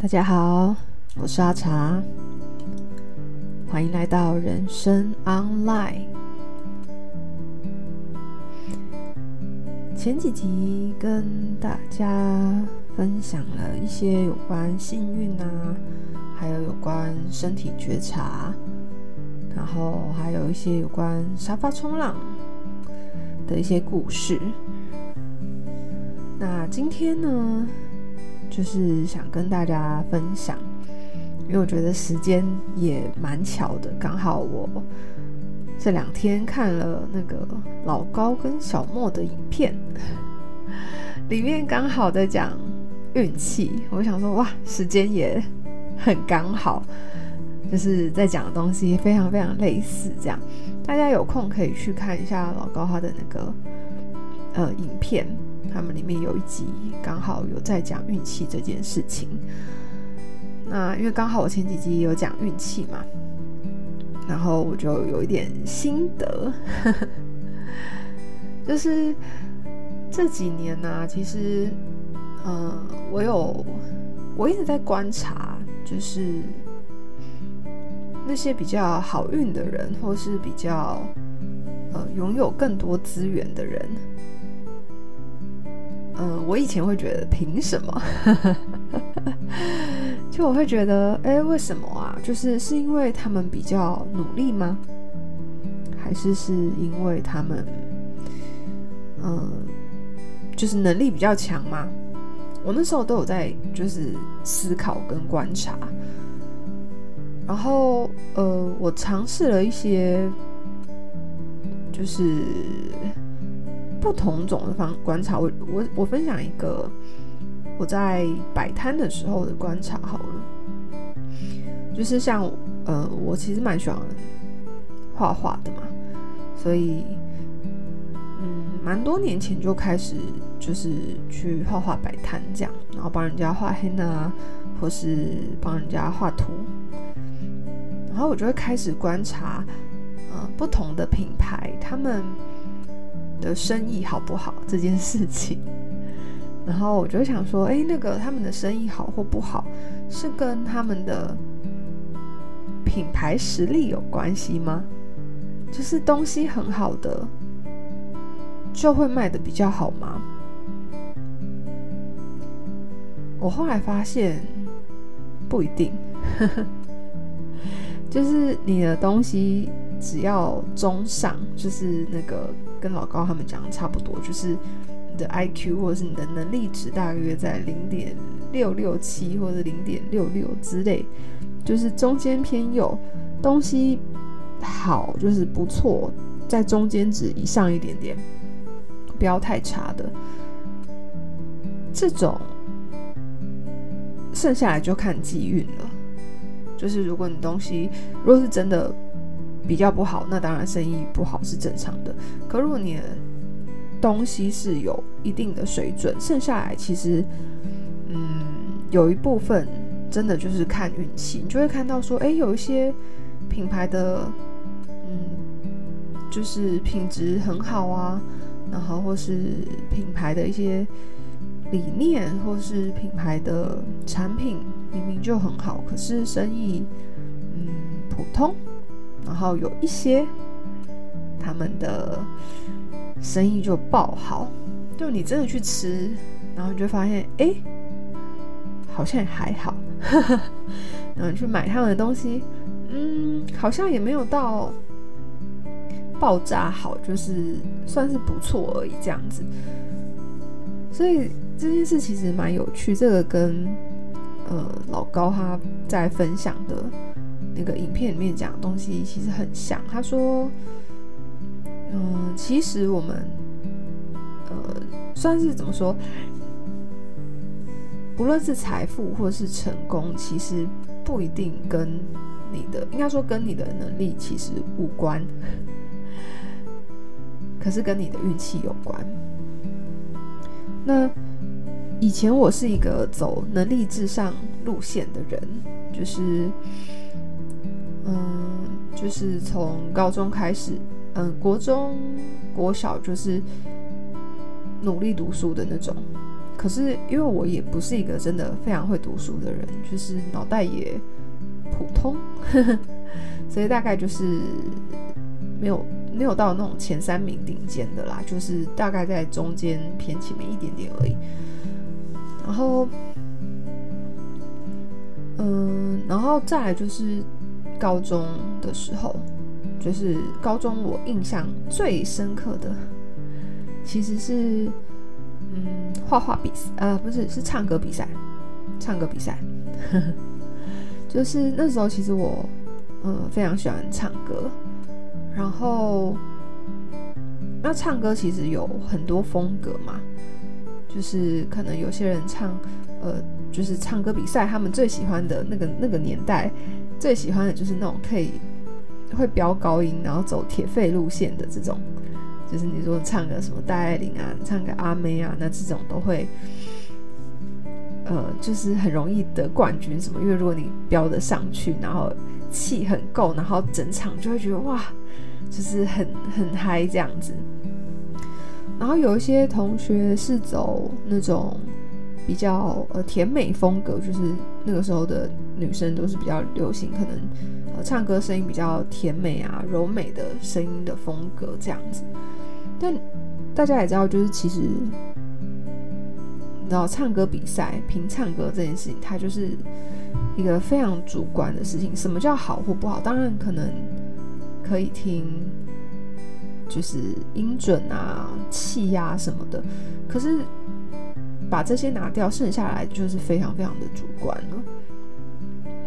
大家好，我是阿茶，欢迎来到人生 Online。前几集跟大家分享了一些有关幸运啊，还有有关身体觉察，然后还有一些有关沙发冲浪的一些故事。那今天呢，就是想跟大家分享，因为我觉得时间也蛮巧的，刚好我这两天看了那个老高跟小莫的影片，里面刚好在讲运气，我想说哇，时间也很刚好，就是在讲的东西非常非常类似，这样大家有空可以去看一下老高他的那个呃影片。他们里面有一集刚好有在讲运气这件事情。那因为刚好我前几集有讲运气嘛，然后我就有一点心得，就是这几年呢、其实，嗯，我有我一直在观察，就是那些比较好运的人，或是比较呃拥有更多资源的人。嗯，我以前会觉得凭什么？就我会觉得，哎，为什么啊？就是是因为他们比较努力吗？还是是因为他们，嗯，就是能力比较强吗？我那时候都有在就是思考跟观察，然后呃，我尝试了一些，就是。不同种的方观察，我我我分享一个我在摆摊的时候的观察好了，就是像呃，我其实蛮喜欢画画的嘛，所以嗯，蛮多年前就开始就是去画画摆摊这样，然后帮人家画黑呢，或是帮人家画图，然后我就会开始观察呃不同的品牌他们。的生意好不好这件事情，然后我就想说，哎，那个他们的生意好或不好，是跟他们的品牌实力有关系吗？就是东西很好的，就会卖得比较好吗？我后来发现不一定，就是你的东西只要中上，就是那个。跟老高他们讲的差不多，就是你的 IQ 或者是你的能力值大约在零点六六七或者零点六六之类，就是中间偏右，东西好就是不错，在中间值以上一点点，不要太差的。这种剩下来就看机运了，就是如果你东西如果是真的。比较不好，那当然生意不好是正常的。可如果你的东西是有一定的水准，剩下来其实，嗯，有一部分真的就是看运气。你就会看到说，诶，有一些品牌的，嗯，就是品质很好啊，然后或是品牌的一些理念，或是品牌的产品明明就很好，可是生意，嗯，普通。然后有一些他们的生意就爆好，就你真的去吃，然后你就发现，哎，好像也还好。然后去买他们的东西，嗯，好像也没有到爆炸好，就是算是不错而已这样子。所以这件事其实蛮有趣，这个跟呃老高他在分享的。那个影片里面讲的东西其实很像。他说：“嗯，其实我们呃，算是怎么说？不论是财富或是成功，其实不一定跟你的，应该说跟你的能力其实无关，可是跟你的运气有关。那以前我是一个走能力至上路线的人，就是。”嗯，就是从高中开始，嗯，国中、国小就是努力读书的那种，可是因为我也不是一个真的非常会读书的人，就是脑袋也普通，呵呵，所以大概就是没有没有到那种前三名顶尖的啦，就是大概在中间偏前面一点点而已。然后，嗯，然后再来就是高中的时候，就是高中我印象最深刻的，其实是嗯画画比赛，呃，不是，是唱歌比赛，唱歌比赛，就是那时候其实我嗯非常喜欢唱歌，然后那唱歌其实有很多风格嘛。就是可能有些人唱，呃，就是唱歌比赛，他们最喜欢的那个那个年代，最喜欢的就是那种可以会飙高音，然后走铁肺路线的这种。就是你说唱个什么戴爱玲啊，唱个阿妹啊，那这种都会，呃，就是很容易得冠军什么。因为如果你飙得上去，然后气很够，然后整场就会觉得哇，就是很很嗨这样子。然后有一些同学是走那种比较呃甜美风格，就是那个时候的女生都是比较流行，可能呃唱歌声音比较甜美啊、柔美的声音的风格这样子。但大家也知道，就是其实你知道唱歌比赛凭唱歌这件事情，它就是一个非常主观的事情。什么叫好或不好？当然可能可以听。就是音准啊、气压什么的，可是把这些拿掉，剩下来就是非常非常的主观了。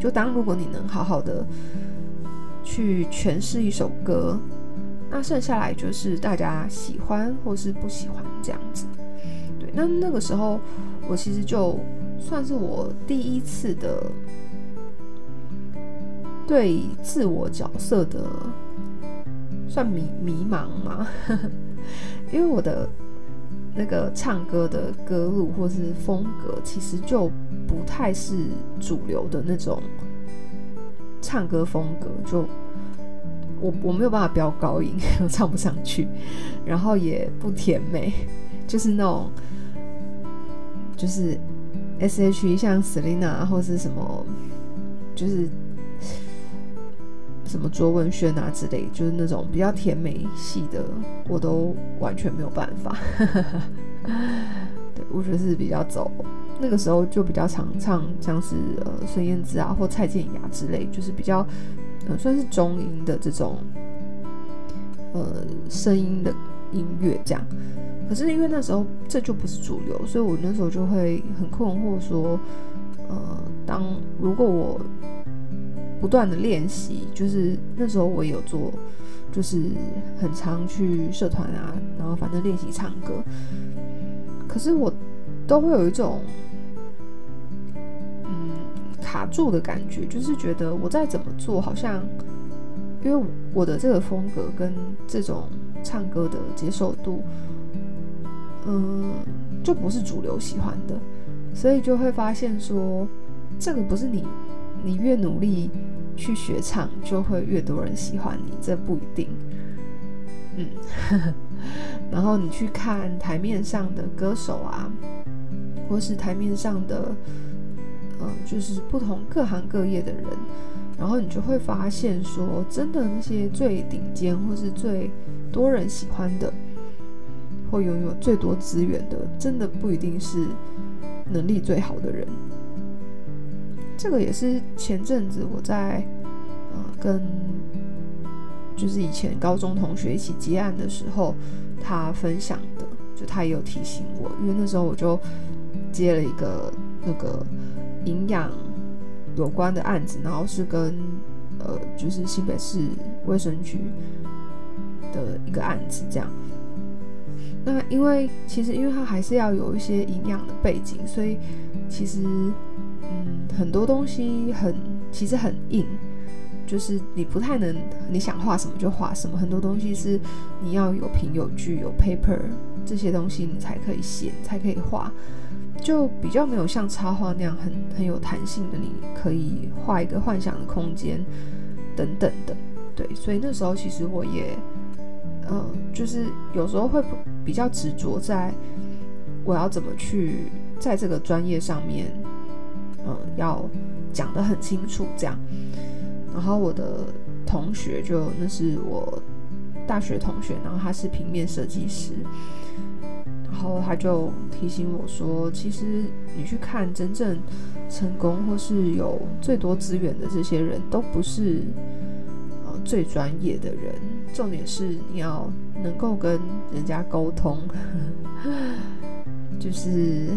就当如果你能好好的去诠释一首歌，那剩下来就是大家喜欢或是不喜欢这样子。对，那那个时候我其实就算是我第一次的对自我角色的。算迷迷茫吗？因为我的那个唱歌的歌路或是风格，其实就不太是主流的那种唱歌风格。就我我没有办法飙高音，我唱不上去，然后也不甜美，就是那种就是 S.H.E 像 Selina 或是什么，就是。什么卓文萱啊之类，就是那种比较甜美系的，我都完全没有办法。对，我觉得是比较走那个时候就比较常唱，像是呃孙燕姿啊或蔡健雅之类，就是比较呃算是中音的这种呃声音的音乐这样。可是因为那时候这就不是主流，所以我那时候就会很困惑说，呃，当如果我不断的练习，就是那时候我也有做，就是很常去社团啊，然后反正练习唱歌。可是我都会有一种嗯卡住的感觉，就是觉得我再怎么做，好像因为我的这个风格跟这种唱歌的接受度，嗯，就不是主流喜欢的，所以就会发现说，这个不是你。你越努力去学唱，就会越多人喜欢你，这不一定。嗯，然后你去看台面上的歌手啊，或是台面上的，呃，就是不同各行各业的人，然后你就会发现说，真的那些最顶尖或是最多人喜欢的，或拥有最多资源的，真的不一定是能力最好的人。这个也是前阵子我在呃跟就是以前高中同学一起接案的时候，他分享的，就他也有提醒我，因为那时候我就接了一个那个营养有关的案子，然后是跟呃就是新北市卫生局的一个案子这样。那因为其实因为他还是要有一些营养的背景，所以其实。很多东西很其实很硬，就是你不太能你想画什么就画什么。很多东西是你要有凭有据有 paper 这些东西你才可以写，才可以画，就比较没有像插画那样很很有弹性的，你可以画一个幻想的空间等等的。对，所以那时候其实我也嗯，就是有时候会比较执着在我要怎么去在这个专业上面，嗯，要讲得很清楚这样。然后我的同学就那是我大学同学，然后他是平面设计师，然后他就提醒我说，其实你去看真正成功或是有最多资源的这些人都不是呃最专业的人，重点是你要能够跟人家沟通，就是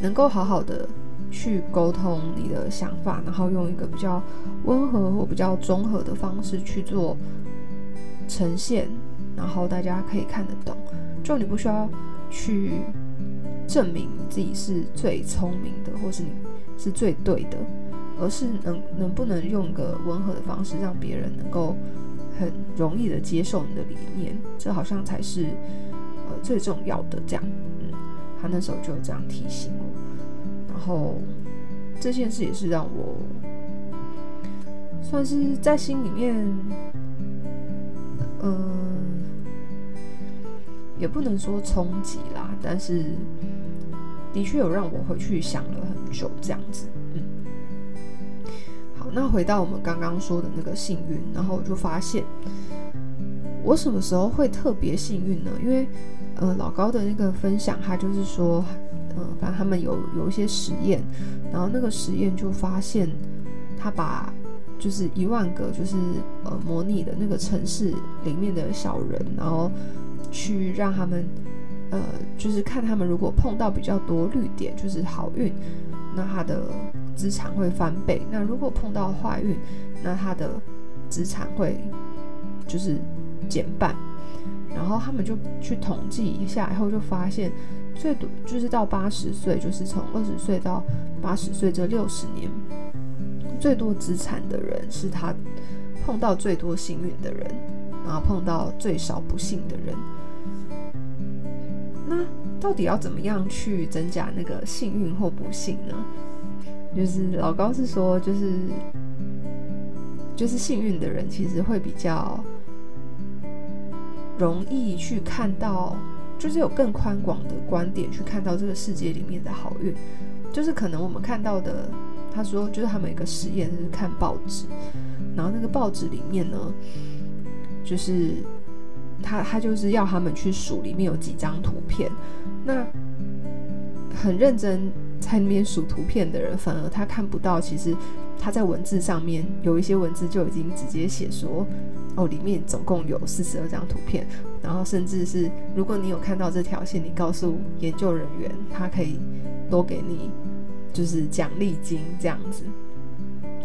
能够好好的。去沟通你的想法，然后用一个比较温和或比较综合的方式去做呈现，然后大家可以看得懂。就你不需要去证明自己是最聪明的，或是你是最对的，而是能能不能用个温和的方式，让别人能够很容易的接受你的理念，这好像才是呃最重要的。这样，他那时候就这样提醒我。然后这件事也是让我算是在心里面，嗯、也不能说冲击啦，但是的确有让我回去想了很久这样子。嗯，好，那回到我们刚刚说的那个幸运，然后我就发现，我什么时候会特别幸运呢？因为呃，老高的那个分享，他就是说。嗯，反正他们有有一些实验，然后那个实验就发现，他把就是一万个就是呃模拟的那个城市里面的小人，然后去让他们呃就是看他们如果碰到比较多绿点，就是好运，那他的资产会翻倍；那如果碰到坏运，那他的资产会就是减半。然后他们就去统计一下，以后就发现。最多就是到八十岁，就是从二十岁到八十岁这六十年，最多资产的人是他碰到最多幸运的人，然后碰到最少不幸的人。那到底要怎么样去增加那个幸运或不幸呢？就是老高是说，就是就是幸运的人其实会比较容易去看到。就是有更宽广的观点去看到这个世界里面的好运，就是可能我们看到的，他说就是他们有一个实验，就是看报纸，然后那个报纸里面呢，就是他他就是要他们去数里面有几张图片，那很认真在那边数图片的人，反而他看不到，其实他在文字上面有一些文字就已经直接写说。哦，里面总共有四十二张图片，然后甚至是如果你有看到这条线，你告诉研究人员，他可以多给你就是奖励金这样子。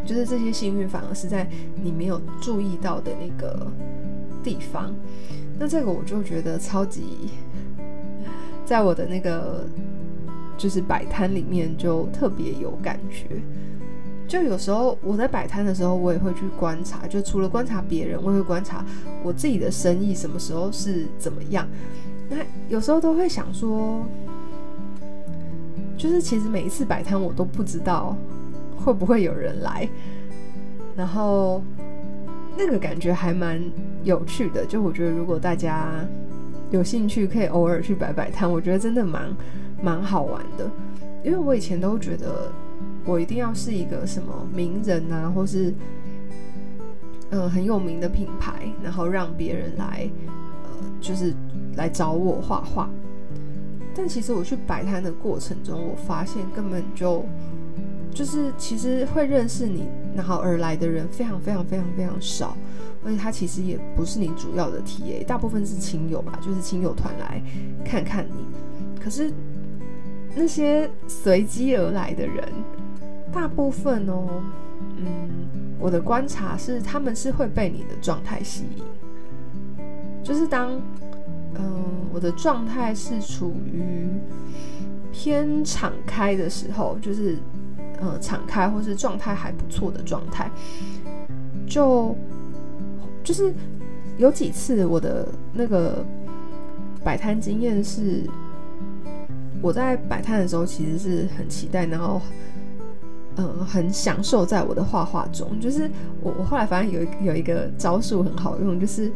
就是这些幸运反而是在你没有注意到的那个地方。那这个我就觉得超级，在我的那个就是摆摊里面就特别有感觉。就有时候我在摆摊的时候，我也会去观察。就除了观察别人，我也会观察我自己的生意什么时候是怎么样。那有时候都会想说，就是其实每一次摆摊，我都不知道会不会有人来。然后那个感觉还蛮有趣的。就我觉得，如果大家有兴趣，可以偶尔去摆摆摊，我觉得真的蛮蛮好玩的。因为我以前都觉得。我一定要是一个什么名人啊，或是嗯、呃、很有名的品牌，然后让别人来呃就是来找我画画。但其实我去摆摊的过程中，我发现根本就就是其实会认识你然后而来的人非常非常非常非常少，而且他其实也不是你主要的 TA，大部分是亲友吧，就是亲友团来看看你。可是那些随机而来的人。大部分哦，嗯，我的观察是，他们是会被你的状态吸引。就是当，嗯、我的状态是处于偏敞开的时候，就是，呃，敞开或是状态还不错的状态，就，就是有几次我的那个摆摊经验是，我在摆摊的时候其实是很期待，然后。嗯，很享受在我的画画中。就是我，我后来发现有一有一个招数很好用，就是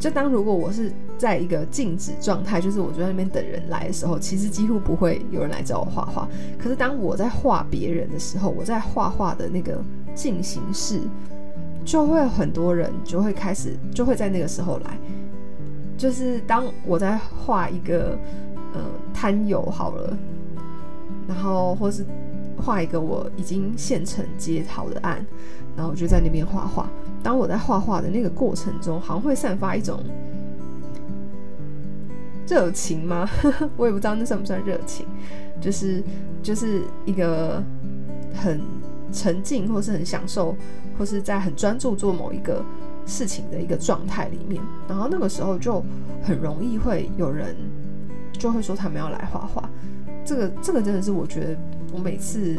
就当如果我是在一个静止状态，就是我就在那边等人来的时候，其实几乎不会有人来找我画画。可是当我在画别人的时候，我在画画的那个进行式，就会很多人就会开始，就会在那个时候来。就是当我在画一个呃摊友好了，然后或是画一个我已经现成接好的案，然后我就在那边画画。当我在画画的那个过程中，好像会散发一种热情吗？我也不知道那算不算热情，就是就是一个很沉浸，或是很享受，或是在很专注做某一个事情的一个状态里面。然后那个时候就很容易会有人就会说他们要来画画。这个这个真的是我觉得我每次。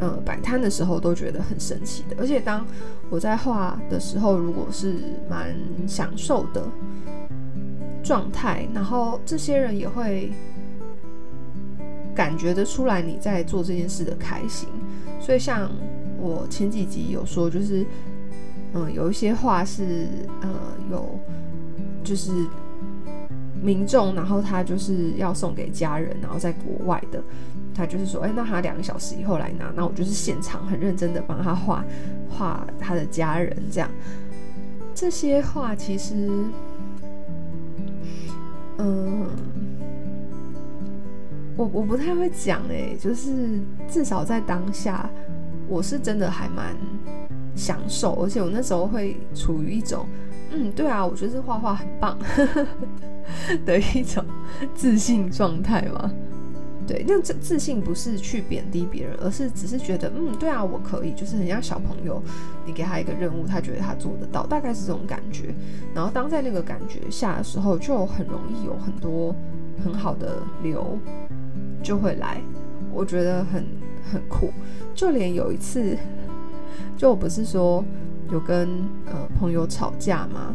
呃，摆摊的时候都觉得很神奇的，而且当我在画的时候，如果是蛮享受的状态，然后这些人也会感觉得出来你在做这件事的开心。所以像我前几集有说，就是嗯、有一些画是呃有就是民众，然后他就是要送给家人，然后在国外的。他就是说，哎、那他两个小时以后来拿，那我就是现场很认真的帮他画画他的家人，这样。这些画其实，嗯，我我不太会讲，哎，就是至少在当下，我是真的还蛮享受，而且我那时候会处于一种，嗯，对啊，我觉得这画画很棒 的一种自信状态嘛。对，那自自信不是去贬低别人，而是只是觉得，嗯，对啊，我可以，就是很像小朋友，你给他一个任务，他觉得他做得到，大概是这种感觉。然后当在那个感觉下的时候，就很容易有很多很好的流就会来，我觉得很很酷。就连有一次，就我不是说有跟呃朋友吵架吗？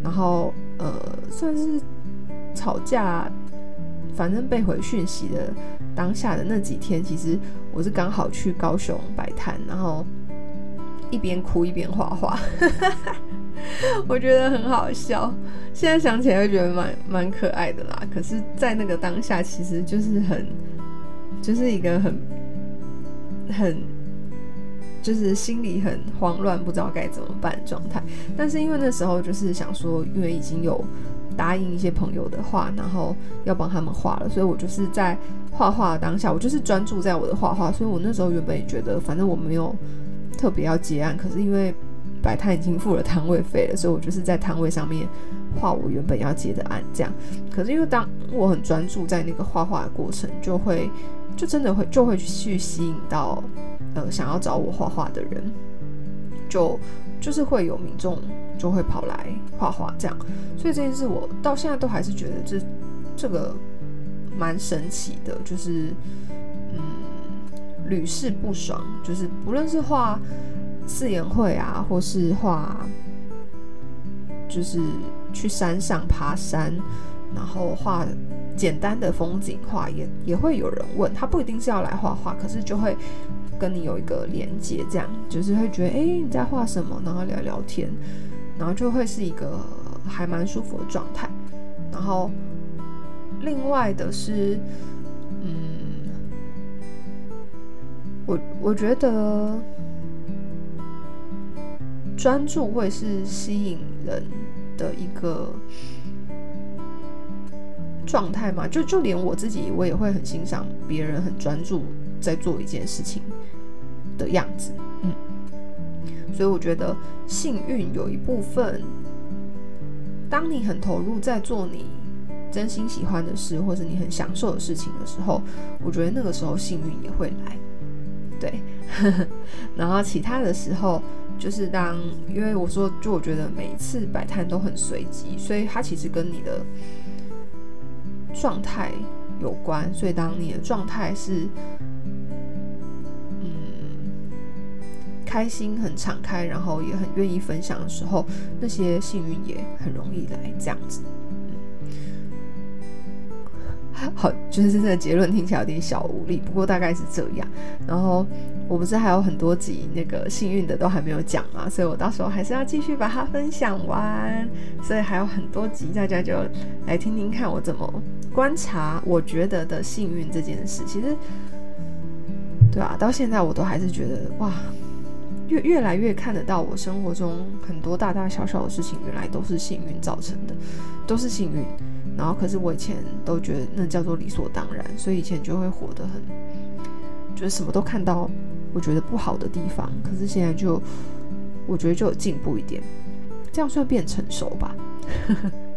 然后呃算是吵架。反正被回讯息的当下的那几天，其实我是刚好去高雄摆摊，然后一边哭一边画画，我觉得很好笑。现在想起来会觉得蛮蛮可爱的啦。可是，在那个当下，其实就是很，就是一个很很，就是心里很慌乱，不知道该怎么办的状态。但是因为那时候就是想说，因为已经有。答应一些朋友的话，然后要帮他们画了，所以我就是在画画当下，我就是专注在我的画画，所以我那时候原本也觉得，反正我没有特别要结案，可是因为摆摊已经付了摊位费了，所以我就是在摊位上面画我原本要接的案，这样。可是因为当我很专注在那个画画的过程，就会就真的会就会去吸引到呃想要找我画画的人，就。就是会有民众就会跑来画画这样，所以这件事我到现在都还是觉得这这个蛮神奇的，就是嗯屡试不爽，就是不论是画似颜绘啊，或是画就是去山上爬山，然后画简单的风景画，也也会有人问，他不一定是要来画画，可是就会。跟你有一个连接，这样就是会觉得，哎、你在画什么？然后聊聊天，然后就会是一个还蛮舒服的状态。然后另外的是，嗯，我我觉得专注会是吸引人的一个状态嘛。就就连我自己，我也会很欣赏别人很专注在做一件事情的样子，嗯，所以我觉得幸运有一部分，当你很投入在做你真心喜欢的事，或是你很享受的事情的时候，我觉得那个时候幸运也会来，对。然后其他的时候，就是当因为我说，就我觉得每一次摆摊都很随机，所以它其实跟你的状态有关。所以当你的状态是。开心很敞开，然后也很愿意分享的时候，那些幸运也很容易来这样子。好，就是这个结论听起来有点小无力，不过大概是这样。然后我不是还有很多集那个幸运的都还没有讲嘛，所以我到时候还是要继续把它分享完。所以还有很多集，大家就来听听看我怎么观察我觉得的幸运这件事。其实，对啊，到现在我都还是觉得哇。越越来越看得到，我生活中很多大大小小的事情，原来都是幸运造成的，都是幸运。然后，可是我以前都觉得那叫做理所当然，所以以前就会活得很，就是什么都看到我觉得不好的地方。可是现在就，我觉得就有进步一点，这样算变成熟吧？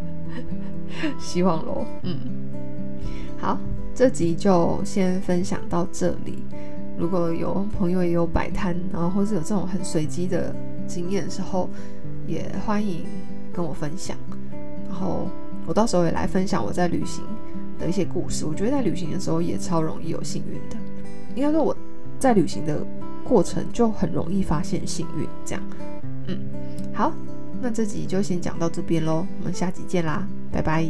希望喽。嗯，好，这集就先分享到这里。如果有朋友也有摆摊，然后或是有这种很随机的经验的时候，也欢迎跟我分享。然后我到时候也来分享我在旅行的一些故事。我觉得在旅行的时候也超容易有幸运的，应该说我在旅行的过程就很容易发现幸运。这样，嗯，好，那这集就先讲到这边喽，我们下集见啦，拜拜。